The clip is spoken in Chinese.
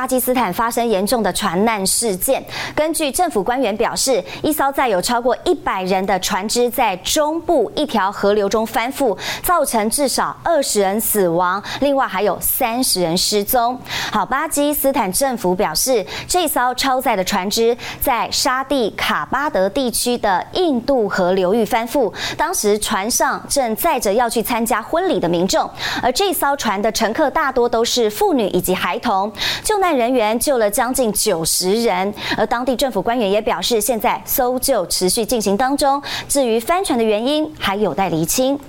巴基斯坦发生严重的船难事件。根据政府官员表示，一艘载有超过一百人的船只在中部一条河流中翻覆，造成至少二十人死亡，另外还有三十人失踪。好，巴基斯坦政府表示，这艘超载的船只在沙地卡巴德地区的印度河流域翻覆，当时船上正载着要去参加婚礼的民众，而这艘船的乘客大多都是妇女以及孩童。就救难人员救了将近九十人，而当地政府官员也表示，现在搜救持续进行当中。至于翻船的原因，还有待厘清。